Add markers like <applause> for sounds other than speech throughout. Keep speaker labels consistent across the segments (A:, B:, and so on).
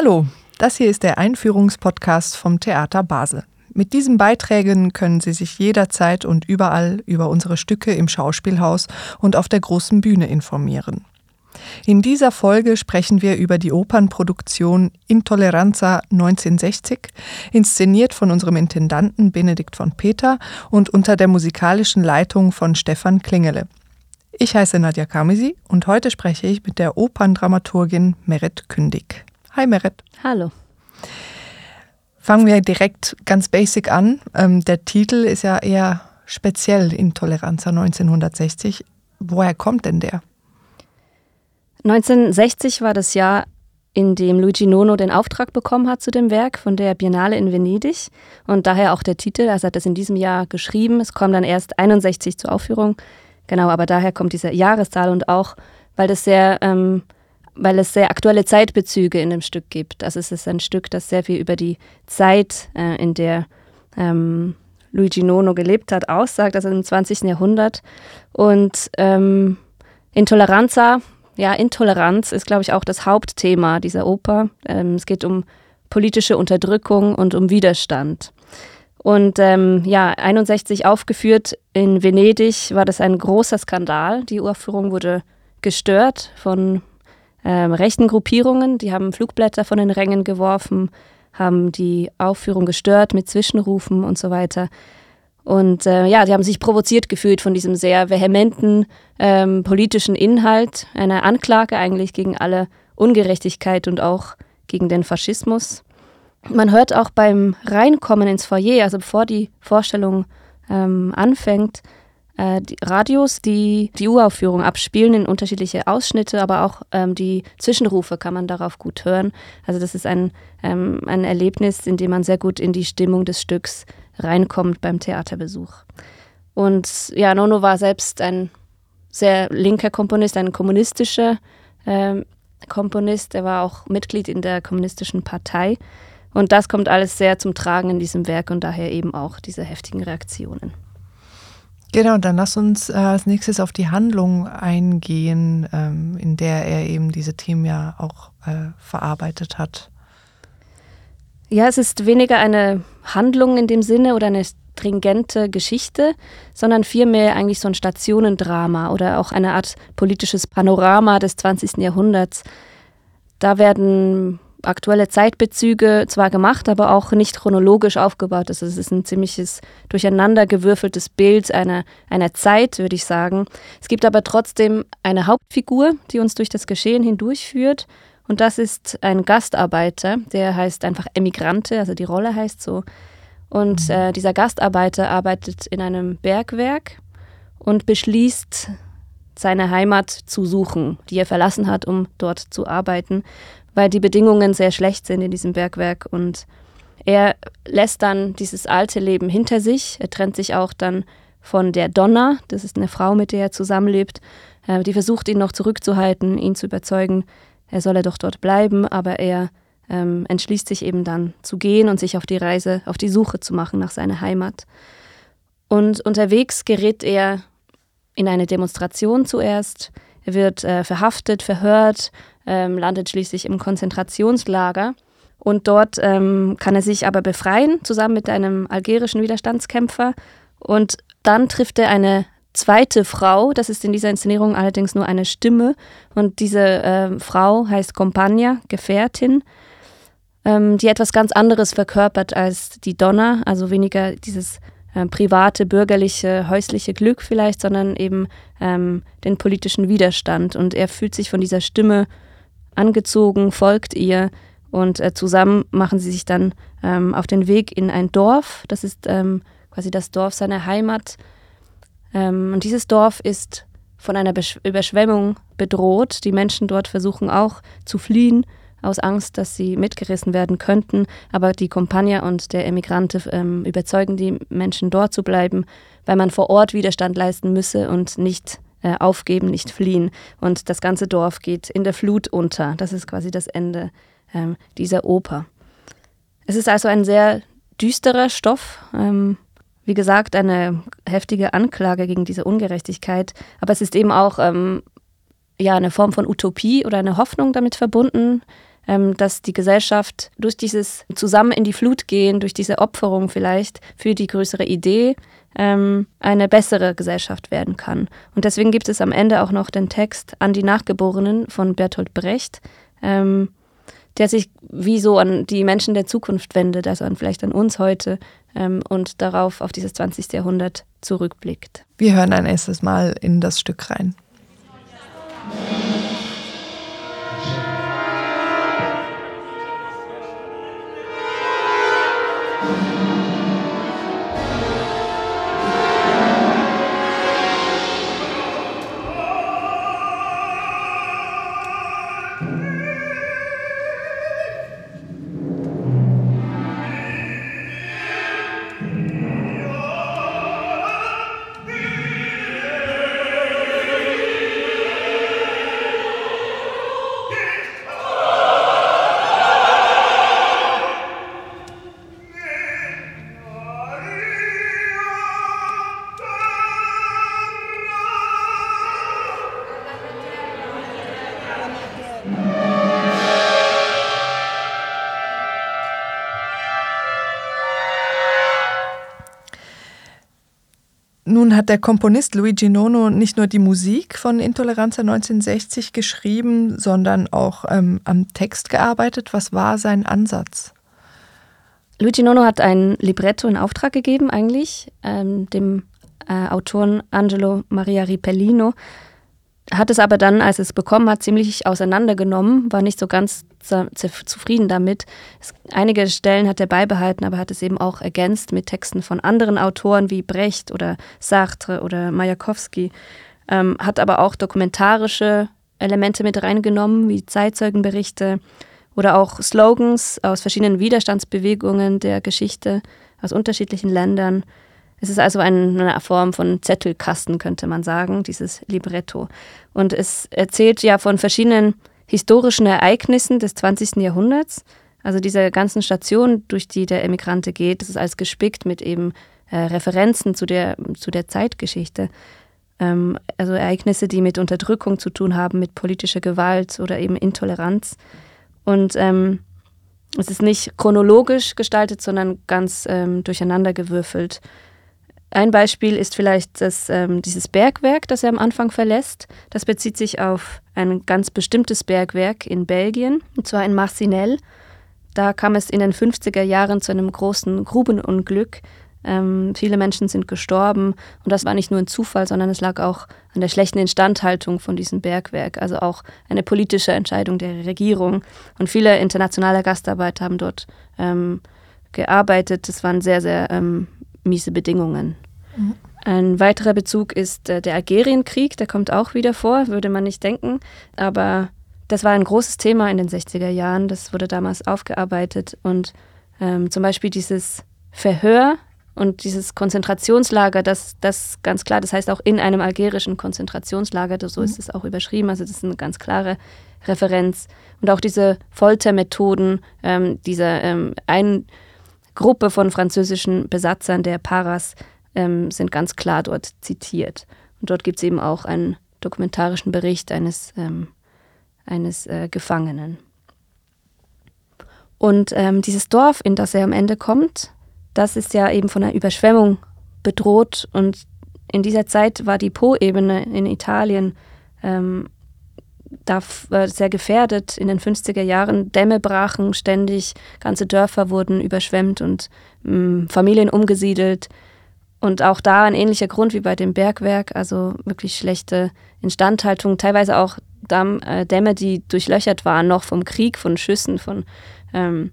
A: Hallo, das hier ist der Einführungspodcast vom Theater Basel. Mit diesen Beiträgen können Sie sich jederzeit und überall über unsere Stücke im Schauspielhaus und auf der großen Bühne informieren. In dieser Folge sprechen wir über die Opernproduktion Intoleranza 1960, inszeniert von unserem Intendanten Benedikt von Peter und unter der musikalischen Leitung von Stefan Klingele. Ich heiße Nadja Kamisi und heute spreche ich mit der Operndramaturgin Meret Kündig. Hi Meret.
B: Hallo.
A: Fangen wir direkt ganz basic an. Ähm, der Titel ist ja eher speziell Intoleranza 1960. Woher kommt denn der?
B: 1960 war das Jahr, in dem Luigi Nono den Auftrag bekommen hat zu dem Werk von der Biennale in Venedig und daher auch der Titel. Also hat es in diesem Jahr geschrieben. Es kommt dann erst 61 zur Aufführung. Genau, aber daher kommt diese Jahreszahl und auch, weil das sehr, ähm, weil es sehr aktuelle Zeitbezüge in dem Stück gibt. Also es ist ein Stück, das sehr viel über die Zeit, äh, in der ähm, Luigi Nono gelebt hat, aussagt, also im 20. Jahrhundert. Und ähm, Intoleranza ja, Intoleranz ist, glaube ich, auch das Hauptthema dieser Oper. Ähm, es geht um politische Unterdrückung und um Widerstand. Und ähm, ja, 61 aufgeführt in Venedig war das ein großer Skandal. Die Uraufführung wurde gestört von ähm, rechten Gruppierungen. Die haben Flugblätter von den Rängen geworfen, haben die Aufführung gestört mit Zwischenrufen und so weiter. Und äh, ja, die haben sich provoziert gefühlt von diesem sehr vehementen ähm, politischen Inhalt, einer Anklage eigentlich gegen alle Ungerechtigkeit und auch gegen den Faschismus. Man hört auch beim Reinkommen ins Foyer, also bevor die Vorstellung ähm, anfängt, äh, die Radios, die die Uraufführung abspielen in unterschiedliche Ausschnitte, aber auch ähm, die Zwischenrufe kann man darauf gut hören. Also das ist ein, ähm, ein Erlebnis, in dem man sehr gut in die Stimmung des Stücks reinkommt beim Theaterbesuch. Und ja, Nono war selbst ein sehr linker Komponist, ein kommunistischer äh, Komponist. Er war auch Mitglied in der kommunistischen Partei. Und das kommt alles sehr zum Tragen in diesem Werk und daher eben auch diese heftigen Reaktionen.
A: Genau, dann lass uns äh, als nächstes auf die Handlung eingehen, ähm, in der er eben diese Themen ja auch äh, verarbeitet hat.
B: Ja, es ist weniger eine Handlung in dem Sinne oder eine stringente Geschichte, sondern vielmehr eigentlich so ein Stationendrama oder auch eine Art politisches Panorama des 20. Jahrhunderts. Da werden aktuelle Zeitbezüge zwar gemacht, aber auch nicht chronologisch aufgebaut. Also es ist ein ziemliches durcheinandergewürfeltes Bild einer, einer Zeit, würde ich sagen. Es gibt aber trotzdem eine Hauptfigur, die uns durch das Geschehen hindurchführt und das ist ein Gastarbeiter, der heißt einfach Emigrante, also die Rolle heißt so. Und mhm. äh, dieser Gastarbeiter arbeitet in einem Bergwerk und beschließt, seine Heimat zu suchen, die er verlassen hat, um dort zu arbeiten, weil die Bedingungen sehr schlecht sind in diesem Bergwerk. Und er lässt dann dieses alte Leben hinter sich. Er trennt sich auch dann von der Donna, das ist eine Frau, mit der er zusammenlebt. Äh, die versucht ihn noch zurückzuhalten, ihn zu überzeugen, er solle doch dort bleiben, aber er ähm, entschließt sich eben dann zu gehen und sich auf die Reise, auf die Suche zu machen nach seiner Heimat. Und unterwegs gerät er in eine Demonstration zuerst. Er wird äh, verhaftet, verhört, ähm, landet schließlich im Konzentrationslager. Und dort ähm, kann er sich aber befreien, zusammen mit einem algerischen Widerstandskämpfer. Und dann trifft er eine zweite Frau, das ist in dieser Inszenierung allerdings nur eine Stimme und diese äh, Frau heißt Compagna, Gefährtin, ähm, die etwas ganz anderes verkörpert als die Donna, also weniger dieses äh, private, bürgerliche, häusliche Glück vielleicht, sondern eben ähm, den politischen Widerstand. Und er fühlt sich von dieser Stimme angezogen, folgt ihr und äh, zusammen machen sie sich dann ähm, auf den Weg in ein Dorf, das ist ähm, quasi das Dorf seiner Heimat, ähm, und dieses Dorf ist von einer Besch Überschwemmung bedroht. Die Menschen dort versuchen auch zu fliehen aus Angst, dass sie mitgerissen werden könnten. Aber die Kompagna und der Emigrante ähm, überzeugen die Menschen dort zu bleiben, weil man vor Ort Widerstand leisten müsse und nicht äh, aufgeben, nicht fliehen. Und das ganze Dorf geht in der Flut unter. Das ist quasi das Ende ähm, dieser Oper. Es ist also ein sehr düsterer Stoff. Ähm, wie gesagt, eine heftige Anklage gegen diese Ungerechtigkeit. Aber es ist eben auch ähm, ja, eine Form von Utopie oder eine Hoffnung damit verbunden. Ähm, dass die Gesellschaft durch dieses zusammen in die Flut gehen, durch diese Opferung vielleicht für die größere Idee ähm, eine bessere Gesellschaft werden kann. Und deswegen gibt es am Ende auch noch den Text an die Nachgeborenen von Bertolt Brecht, ähm, der sich wie so an die Menschen der Zukunft wendet, also an vielleicht an uns heute und darauf auf dieses 20. Jahrhundert zurückblickt.
A: Wir hören ein erstes Mal in das Stück rein. Nun hat der Komponist Luigi Nono nicht nur die Musik von Intoleranza 1960 geschrieben, sondern auch ähm, am Text gearbeitet. Was war sein Ansatz?
B: Luigi Nono hat ein Libretto in Auftrag gegeben, eigentlich, ähm, dem äh, Autoren Angelo Maria Ripellino, hat es aber dann, als es bekommen hat, ziemlich auseinandergenommen, war nicht so ganz zufrieden damit. Es, einige Stellen hat er beibehalten, aber hat es eben auch ergänzt mit Texten von anderen Autoren wie Brecht oder Sartre oder Majakowski. Ähm, hat aber auch dokumentarische Elemente mit reingenommen, wie Zeitzeugenberichte oder auch Slogans aus verschiedenen Widerstandsbewegungen der Geschichte aus unterschiedlichen Ländern. Es ist also eine Form von Zettelkasten, könnte man sagen, dieses Libretto. Und es erzählt ja von verschiedenen historischen Ereignissen des 20. Jahrhunderts. Also diese ganzen Stationen, durch die der Emigrante geht, das ist alles gespickt mit eben äh, Referenzen zu der, zu der Zeitgeschichte. Ähm, also Ereignisse, die mit Unterdrückung zu tun haben, mit politischer Gewalt oder eben Intoleranz. Und ähm, es ist nicht chronologisch gestaltet, sondern ganz ähm, durcheinandergewürfelt. Ein Beispiel ist vielleicht das, ähm, dieses Bergwerk, das er am Anfang verlässt. Das bezieht sich auf ein ganz bestimmtes Bergwerk in Belgien, und zwar in Marcinelle. Da kam es in den 50er Jahren zu einem großen Grubenunglück. Ähm, viele Menschen sind gestorben und das war nicht nur ein Zufall, sondern es lag auch an der schlechten Instandhaltung von diesem Bergwerk, also auch eine politische Entscheidung der Regierung. Und viele internationale Gastarbeiter haben dort ähm, gearbeitet. Es waren sehr, sehr ähm, miese Bedingungen. Mhm. Ein weiterer Bezug ist äh, der Algerienkrieg, der kommt auch wieder vor, würde man nicht denken, aber das war ein großes Thema in den 60er Jahren, das wurde damals aufgearbeitet und ähm, zum Beispiel dieses Verhör und dieses Konzentrationslager, das, das ganz klar, das heißt auch in einem algerischen Konzentrationslager, so ist mhm. es auch überschrieben, also das ist eine ganz klare Referenz. Und auch diese Foltermethoden, ähm, dieser ähm, ein Gruppe von französischen Besatzern der Paras ähm, sind ganz klar dort zitiert. Und dort gibt es eben auch einen dokumentarischen Bericht eines, ähm, eines äh, Gefangenen. Und ähm, dieses Dorf, in das er am Ende kommt, das ist ja eben von einer Überschwemmung bedroht. Und in dieser Zeit war die Po-Ebene in Italien ähm, da äh, sehr gefährdet. In den 50er Jahren Dämme brachen ständig, ganze Dörfer wurden überschwemmt und mh, mm, Familien umgesiedelt. Und auch da ein ähnlicher Grund wie bei dem Bergwerk, also wirklich schlechte Instandhaltung, teilweise auch Damm, äh, Dämme, die durchlöchert waren, noch vom Krieg, von Schüssen, von, ähm,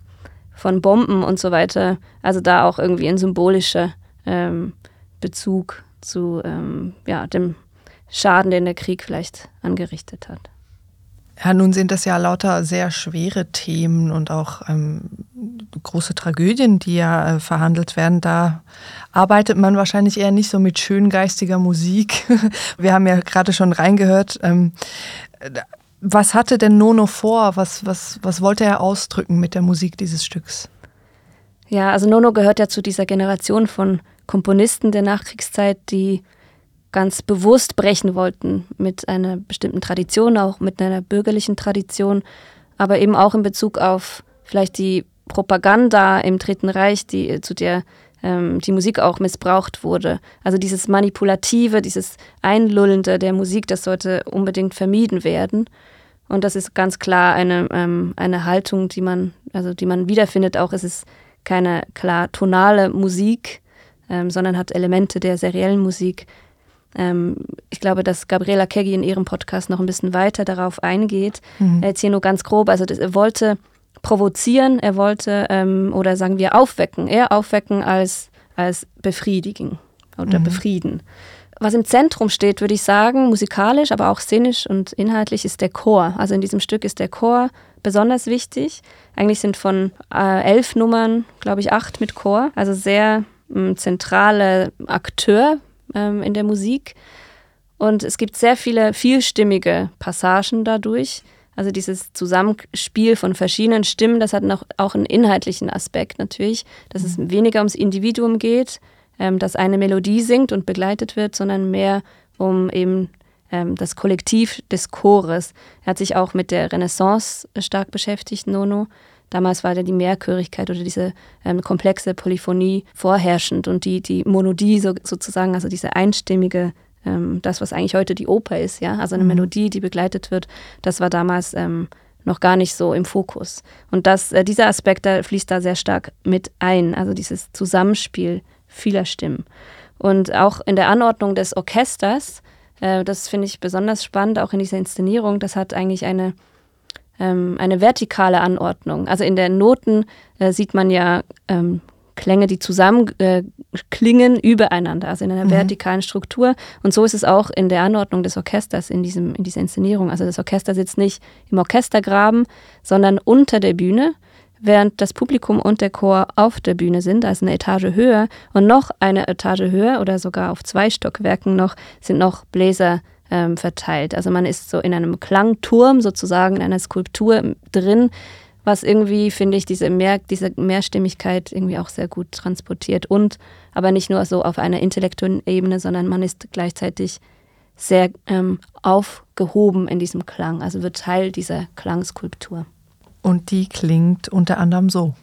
B: von Bomben und so weiter. Also da auch irgendwie ein symbolischer ähm, Bezug zu ähm, ja, dem Schaden, den der Krieg vielleicht angerichtet hat.
A: Ja, nun sind das ja lauter sehr schwere Themen und auch ähm, große Tragödien, die ja äh, verhandelt werden. Da arbeitet man wahrscheinlich eher nicht so mit schöngeistiger Musik. <laughs> Wir haben ja gerade schon reingehört. Ähm, was hatte denn Nono vor? Was, was, was wollte er ausdrücken mit der Musik dieses Stücks?
B: Ja, also Nono gehört ja zu dieser Generation von Komponisten der Nachkriegszeit, die ganz bewusst brechen wollten mit einer bestimmten Tradition, auch mit einer bürgerlichen Tradition. aber eben auch in Bezug auf vielleicht die Propaganda im Dritten Reich, die zu der ähm, die Musik auch missbraucht wurde. Also dieses Manipulative, dieses Einlullende der Musik, das sollte unbedingt vermieden werden. Und das ist ganz klar eine, ähm, eine Haltung, die man, also die man wiederfindet. Auch es ist keine klar tonale Musik, ähm, sondern hat Elemente der seriellen Musik. Ähm, ich glaube, dass Gabriela Keggi in ihrem Podcast noch ein bisschen weiter darauf eingeht. Mhm. Jetzt hier nur ganz grob. Also das, er wollte provozieren, er wollte ähm, oder sagen wir aufwecken, eher aufwecken als, als befriedigen oder mhm. befrieden. Was im Zentrum steht, würde ich sagen, musikalisch, aber auch szenisch und inhaltlich, ist der Chor. Also in diesem Stück ist der Chor besonders wichtig. Eigentlich sind von äh, elf Nummern, glaube ich, acht mit Chor. Also sehr ähm, zentraler Akteur ähm, in der Musik. Und es gibt sehr viele vielstimmige Passagen dadurch. Also dieses Zusammenspiel von verschiedenen Stimmen, das hat noch auch einen inhaltlichen Aspekt natürlich, dass es mhm. weniger ums Individuum geht, ähm, das eine Melodie singt und begleitet wird, sondern mehr um eben ähm, das Kollektiv des Chores. Er hat sich auch mit der Renaissance stark beschäftigt, Nono. Damals war da die Mehrchörigkeit oder diese ähm, komplexe Polyphonie vorherrschend und die, die Monodie so, sozusagen, also diese einstimmige, ähm, das, was eigentlich heute die Oper ist, ja, also eine mhm. Melodie, die begleitet wird, das war damals ähm, noch gar nicht so im Fokus. Und das, äh, dieser Aspekt, der fließt da sehr stark mit ein, also dieses Zusammenspiel vieler Stimmen. Und auch in der Anordnung des Orchesters, äh, das finde ich besonders spannend, auch in dieser Inszenierung, das hat eigentlich eine, ähm, eine vertikale Anordnung. Also in den Noten äh, sieht man ja ähm, Klänge, die zusammen äh, klingen übereinander, also in einer mhm. vertikalen Struktur. Und so ist es auch in der Anordnung des Orchesters in, diesem, in dieser Inszenierung. Also das Orchester sitzt nicht im Orchestergraben, sondern unter der Bühne während das Publikum und der Chor auf der Bühne sind, also eine Etage höher und noch eine Etage höher oder sogar auf zwei Stockwerken noch sind noch Bläser ähm, verteilt. Also man ist so in einem Klangturm sozusagen, in einer Skulptur drin, was irgendwie, finde ich, diese, Mehr, diese Mehrstimmigkeit irgendwie auch sehr gut transportiert und aber nicht nur so auf einer intellektuellen Ebene, sondern man ist gleichzeitig sehr ähm, aufgehoben in diesem Klang, also wird Teil dieser Klangskulptur.
A: Und die klingt unter anderem so.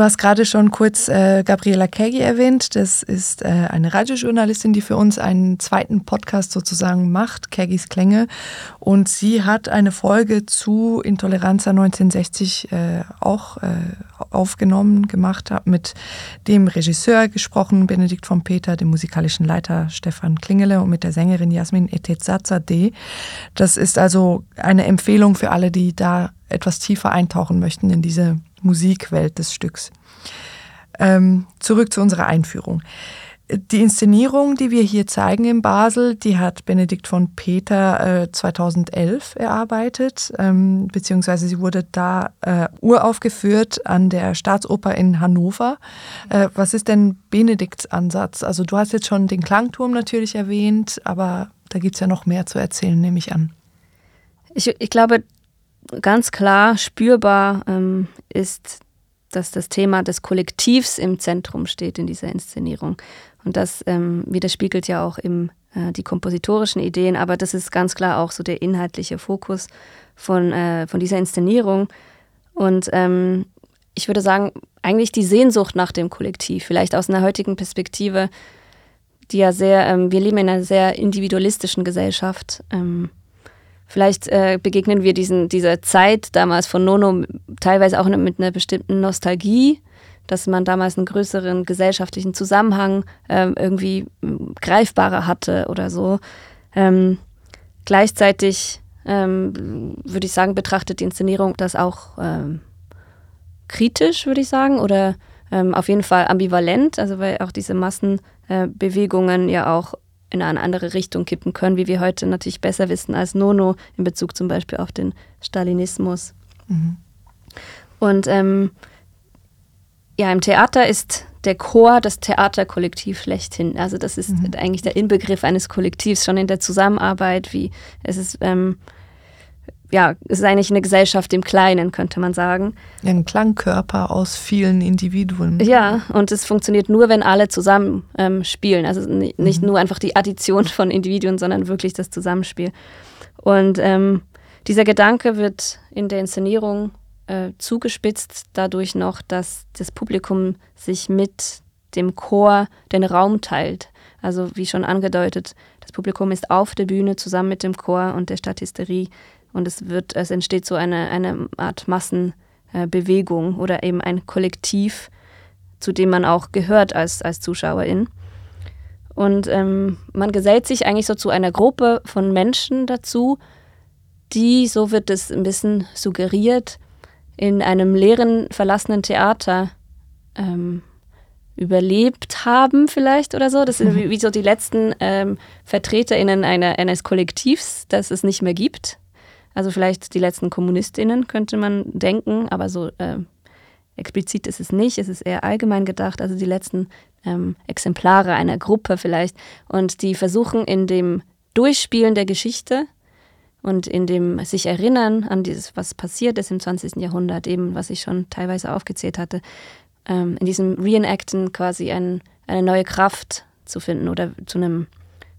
A: Du hast gerade schon kurz äh, Gabriela Kegi erwähnt. Das ist äh, eine Radiojournalistin, die für uns einen zweiten Podcast sozusagen macht, Kegis Klänge. Und sie hat eine Folge zu Intoleranza 1960 äh, auch äh, aufgenommen, gemacht, hat mit dem Regisseur gesprochen, Benedikt von Peter, dem musikalischen Leiter Stefan Klingele und mit der Sängerin Jasmin Etezazadeh. Das ist also eine Empfehlung für alle, die da etwas tiefer eintauchen möchten in diese Musikwelt des Stücks. Ähm, zurück zu unserer Einführung. Die Inszenierung, die wir hier zeigen in Basel, die hat Benedikt von Peter äh, 2011 erarbeitet, ähm, beziehungsweise sie wurde da äh, uraufgeführt an der Staatsoper in Hannover. Äh, was ist denn Benedikts Ansatz? Also du hast jetzt schon den Klangturm natürlich erwähnt, aber da gibt es ja noch mehr zu erzählen, nehme ich an.
B: Ich, ich glaube, ganz klar spürbar ähm, ist, dass das Thema des Kollektivs im Zentrum steht in dieser Inszenierung. Und das ähm, widerspiegelt ja auch im, äh, die kompositorischen Ideen, aber das ist ganz klar auch so der inhaltliche Fokus von, äh, von dieser Inszenierung. Und ähm, ich würde sagen, eigentlich die Sehnsucht nach dem Kollektiv, vielleicht aus einer heutigen Perspektive, die ja sehr, ähm, wir leben in einer sehr individualistischen Gesellschaft. Ähm, Vielleicht äh, begegnen wir diesen, dieser Zeit damals von Nono teilweise auch mit einer bestimmten Nostalgie, dass man damals einen größeren gesellschaftlichen Zusammenhang ähm, irgendwie greifbarer hatte oder so. Ähm, gleichzeitig ähm, würde ich sagen, betrachtet die Inszenierung das auch ähm, kritisch, würde ich sagen, oder ähm, auf jeden Fall ambivalent, also weil auch diese Massenbewegungen äh, ja auch in eine andere Richtung kippen können, wie wir heute natürlich besser wissen als Nono in Bezug zum Beispiel auf den Stalinismus. Mhm. Und ähm, ja, im Theater ist der Chor das Theaterkollektiv schlechthin. Also das ist mhm. eigentlich der Inbegriff eines Kollektivs, schon in der Zusammenarbeit, wie es ist, ähm, ja, es ist eigentlich eine Gesellschaft im Kleinen, könnte man sagen.
A: Ein Klangkörper aus vielen Individuen.
B: Ja, und es funktioniert nur, wenn alle zusammen ähm, spielen. Also nicht mhm. nur einfach die Addition von Individuen, sondern wirklich das Zusammenspiel. Und ähm, dieser Gedanke wird in der Inszenierung äh, zugespitzt dadurch noch, dass das Publikum sich mit dem Chor den Raum teilt. Also wie schon angedeutet, das Publikum ist auf der Bühne zusammen mit dem Chor und der Statisterie und es wird, es entsteht so eine, eine Art Massenbewegung äh, oder eben ein Kollektiv, zu dem man auch gehört als, als Zuschauerin. Und ähm, man gesellt sich eigentlich so zu einer Gruppe von Menschen dazu, die, so wird es ein bisschen suggeriert, in einem leeren, verlassenen Theater ähm, überlebt haben vielleicht oder so. Das sind <laughs> wie, wie so die letzten ähm, VertreterInnen einer, eines Kollektivs, das es nicht mehr gibt. Also vielleicht die letzten KommunistInnen könnte man denken, aber so äh, explizit ist es nicht. Es ist eher allgemein gedacht, also die letzten ähm, Exemplare einer Gruppe vielleicht. Und die versuchen in dem Durchspielen der Geschichte und in dem sich erinnern an dieses, was passiert ist im 20. Jahrhundert, eben was ich schon teilweise aufgezählt hatte, ähm, in diesem Reenacten quasi ein, eine neue Kraft zu finden oder zu einem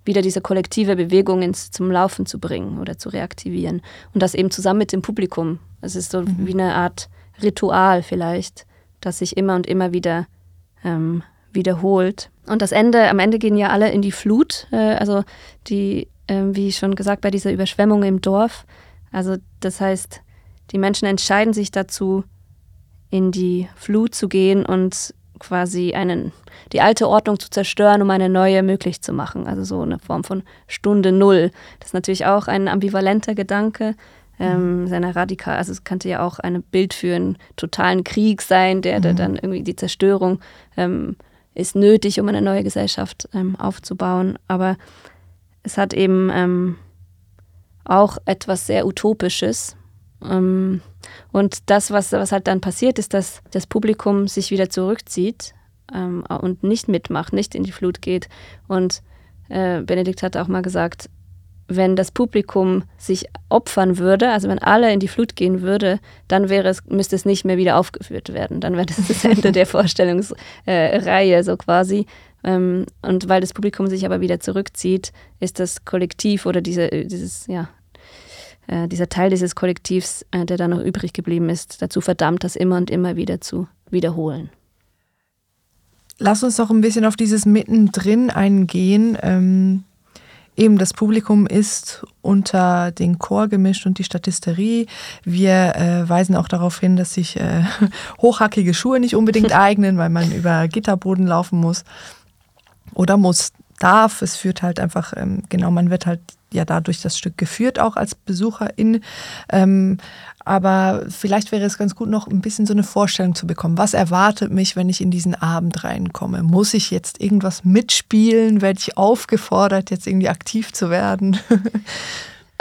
B: wieder diese kollektive Bewegung ins, zum Laufen zu bringen oder zu reaktivieren. Und das eben zusammen mit dem Publikum. Es ist so mhm. wie eine Art Ritual vielleicht, das sich immer und immer wieder ähm, wiederholt. Und das Ende, am Ende gehen ja alle in die Flut. Äh, also die ähm, wie schon gesagt, bei dieser Überschwemmung im Dorf. Also das heißt, die Menschen entscheiden sich dazu, in die Flut zu gehen und quasi einen, die alte Ordnung zu zerstören, um eine neue möglich zu machen. Also so eine Form von Stunde Null. Das ist natürlich auch ein ambivalenter Gedanke. Ähm, seiner radikal, also es könnte ja auch ein Bild für einen totalen Krieg sein, der, der mhm. dann irgendwie die Zerstörung ähm, ist nötig, um eine neue Gesellschaft ähm, aufzubauen. Aber es hat eben ähm, auch etwas sehr Utopisches. Ähm, und das, was, was halt dann passiert, ist, dass das Publikum sich wieder zurückzieht ähm, und nicht mitmacht, nicht in die Flut geht. Und äh, Benedikt hat auch mal gesagt, wenn das Publikum sich opfern würde, also wenn alle in die Flut gehen würde, dann wäre es, müsste es nicht mehr wieder aufgeführt werden. Dann wäre das das Ende der <laughs> Vorstellungsreihe, äh, so quasi. Ähm, und weil das Publikum sich aber wieder zurückzieht, ist das Kollektiv oder diese, dieses, ja, äh, dieser Teil dieses Kollektivs, äh, der da noch übrig geblieben ist, dazu verdammt, das immer und immer wieder zu wiederholen.
A: Lass uns doch ein bisschen auf dieses Mittendrin eingehen. Ähm, eben das Publikum ist unter den Chor gemischt und die Statisterie. Wir äh, weisen auch darauf hin, dass sich äh, <laughs> hochhackige Schuhe nicht unbedingt <laughs> eignen, weil man über Gitterboden laufen muss oder muss, darf. Es führt halt einfach, ähm, genau, man wird halt ja dadurch das Stück geführt, auch als Besucherin. Ähm, aber vielleicht wäre es ganz gut, noch ein bisschen so eine Vorstellung zu bekommen. Was erwartet mich, wenn ich in diesen Abend reinkomme? Muss ich jetzt irgendwas mitspielen? Werde ich aufgefordert, jetzt irgendwie aktiv zu werden? <laughs>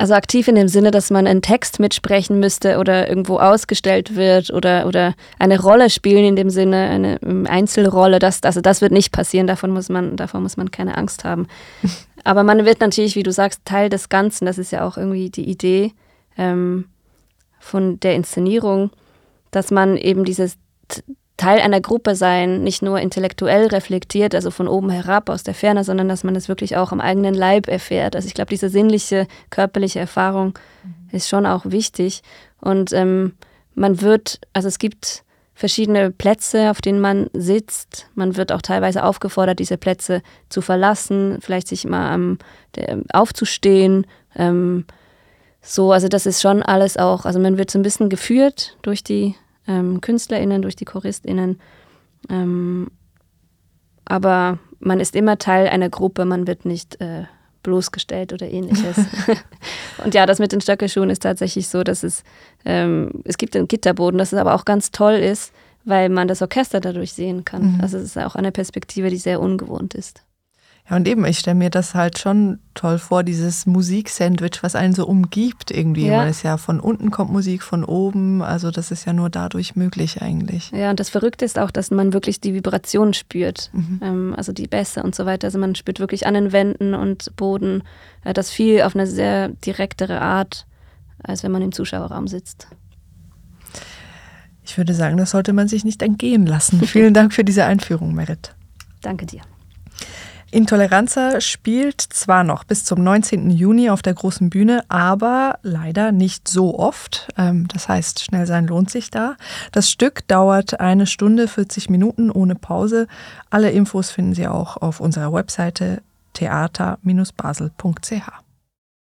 B: Also aktiv in dem Sinne, dass man einen Text mitsprechen müsste oder irgendwo ausgestellt wird oder, oder eine Rolle spielen in dem Sinne, eine ähm, Einzelrolle. Das, also das wird nicht passieren, davon muss man, davon muss man keine Angst haben. <laughs> Aber man wird natürlich, wie du sagst, Teil des Ganzen. Das ist ja auch irgendwie die Idee ähm, von der Inszenierung, dass man eben dieses Teil einer Gruppe sein, nicht nur intellektuell reflektiert, also von oben herab aus der Ferne, sondern dass man es wirklich auch am eigenen Leib erfährt. Also ich glaube, diese sinnliche, körperliche Erfahrung mhm. ist schon auch wichtig. Und ähm, man wird, also es gibt verschiedene Plätze, auf denen man sitzt. Man wird auch teilweise aufgefordert, diese Plätze zu verlassen, vielleicht sich mal ähm, aufzustehen. Ähm, so, also das ist schon alles auch, also man wird so ein bisschen geführt durch die ähm, KünstlerInnen, durch die ChoristInnen. Ähm, aber man ist immer Teil einer Gruppe, man wird nicht äh, bloßgestellt oder ähnliches. <laughs> und ja, das mit den Stöckelschuhen ist tatsächlich so, dass es, ähm, es gibt einen Gitterboden, dass es aber auch ganz toll ist, weil man das Orchester dadurch sehen kann. Mhm. Also es ist auch eine Perspektive, die sehr ungewohnt ist.
A: Ja, und eben, ich stelle mir das halt schon toll vor, dieses Musiksandwich, was einen so umgibt irgendwie. Ja. Man ist ja von unten kommt Musik, von oben. Also das ist ja nur dadurch möglich eigentlich.
B: Ja, und das Verrückte ist auch, dass man wirklich die Vibration spürt. Mhm. Ähm, also die Bässe und so weiter. Also man spürt wirklich an den Wänden und Boden äh, das viel auf eine sehr direktere Art, als wenn man im Zuschauerraum sitzt.
A: Ich würde sagen, das sollte man sich nicht entgehen lassen. <laughs> Vielen Dank für diese Einführung, Merit.
B: Danke dir.
A: Intoleranza spielt zwar noch bis zum 19. Juni auf der großen Bühne, aber leider nicht so oft. Ähm, das heißt, schnell sein lohnt sich da. Das Stück dauert eine Stunde 40 Minuten ohne Pause. Alle Infos finden Sie auch auf unserer Webseite theater-basel.ch.